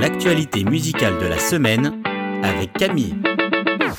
l'actualité musicale de la semaine avec Camille.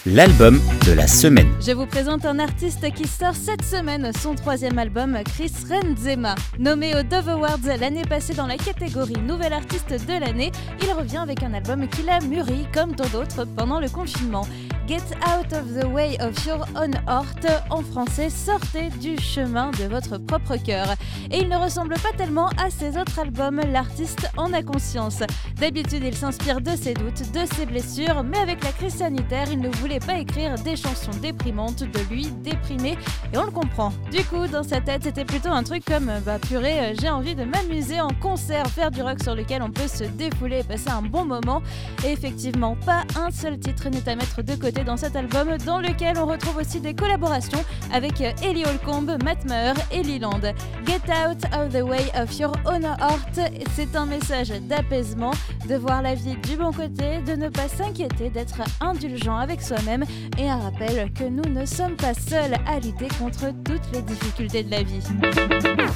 L'album de la semaine. Je vous présente un artiste qui sort cette semaine son troisième album, Chris Renzema. Nommé aux Dove Awards l'année passée dans la catégorie Nouvel artiste de l'année, il revient avec un album qu'il a mûri comme tant d'autres pendant le confinement. Get Out of the Way of Your Own Heart, en français, sortez du chemin de votre propre cœur. Et il ne ressemble pas tellement à ses autres albums, l'artiste en a conscience. D'habitude, il s'inspire de ses doutes, de ses blessures, mais avec la crise sanitaire, il ne voulait pas écrire des chansons déprimantes de lui, déprimé, et on le comprend. Du coup, dans sa tête, c'était plutôt un truc comme bah purée, j'ai envie de m'amuser en concert, faire du rock sur lequel on peut se défouler et passer un bon moment. Et effectivement, pas un seul titre n'est à mettre de côté dans cet album, dans lequel on retrouve aussi des collaborations avec Ellie Holcomb, Matt Maher et Leland. Get out of the way of your own heart, c'est un message d'apaisement, de voir la vie du bon côté, de ne pas s'inquiéter, d'être indulgent avec soi-même et un rappel que nous ne sommes pas seuls à lutter contre toutes les difficultés de la vie.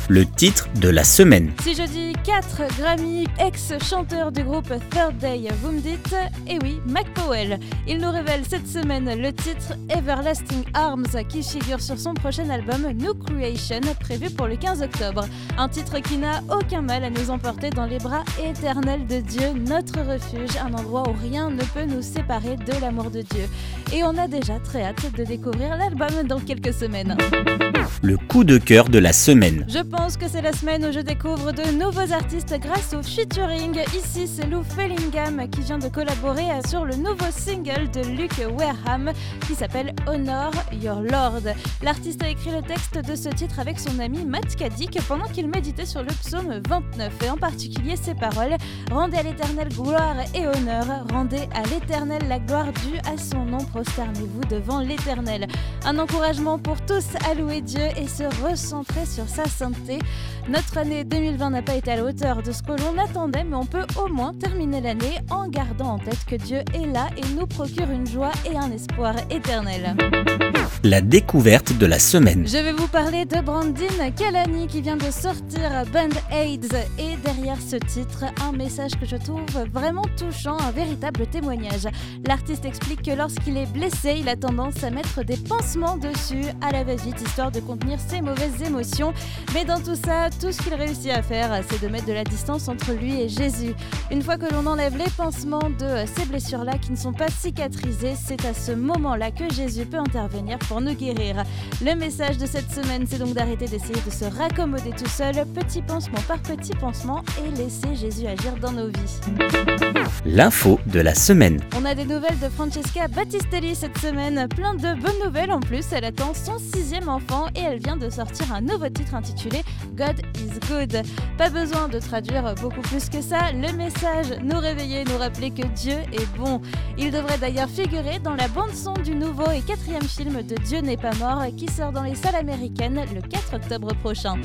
Le titre de la semaine. Si je dis 4 Grammy, ex-chanteur du groupe Third Day, vous me dites, eh oui, Mac Powell. Il nous révèle cette semaine le titre Everlasting Arms qui figure sur son prochain album New Creation prévu pour le 15 octobre. Un titre qui n'a aucun mal à nous emporter dans les bras éternels de Dieu, notre refuge, un endroit où rien ne peut nous séparer de l'amour de Dieu. Et on a déjà très hâte de découvrir l'album dans quelques semaines. Le coup de cœur de la semaine. Je pense que c'est la semaine où je découvre de nouveaux artistes grâce au featuring. Ici, c'est Lou Fellingham qui vient de collaborer sur le nouveau single de Luke Qui s'appelle Honor Your Lord. L'artiste a écrit le texte de ce titre avec son ami Matt Kadik pendant qu'il méditait sur le psaume 29 et en particulier ces paroles Rendez à l'éternel gloire et honneur, rendez à l'éternel la gloire due à son nom, prosternez-vous devant l'éternel. Un encouragement pour tous à louer Dieu et se recentrer sur sa sainteté. Notre année 2020 n'a pas été à la hauteur de ce que l'on attendait, mais on peut au moins terminer l'année en gardant en tête que Dieu est là et nous procure une joie et un espoir éternel. La découverte de la semaine. Je vais vous parler de Brandine Kalani qui vient de sortir Band Aids et derrière ce titre, un message que je trouve vraiment touchant, un véritable témoignage. L'artiste explique que lorsqu'il est blessé, il a tendance à mettre des pansements dessus à la va-vite histoire de contenir ses mauvaises émotions. Mais dans tout ça, tout ce qu'il réussit à faire, c'est de mettre de la distance entre lui et Jésus. Une fois que l'on enlève les pansements de ces blessures-là qui ne sont pas cicatrisées, c'est à ce moment-là que Jésus peut intervenir pour nous guérir. Le message de cette semaine, c'est donc d'arrêter d'essayer de se raccommoder tout seul, petit pansement par petit pansement, et laisser Jésus agir dans nos vies. L'info de la semaine. On a des nouvelles de Francesca Battistelli cette semaine, plein de bonnes nouvelles en plus. Elle attend son sixième enfant et elle vient de sortir un nouveau titre intitulé God Pas besoin de traduire beaucoup plus que ça. Le message nous réveiller, nous rappeler que Dieu est bon. Il devrait d'ailleurs figurer dans la bande son du nouveau et quatrième film de Dieu n'est pas mort qui sort dans les salles américaines le 4 octobre prochain.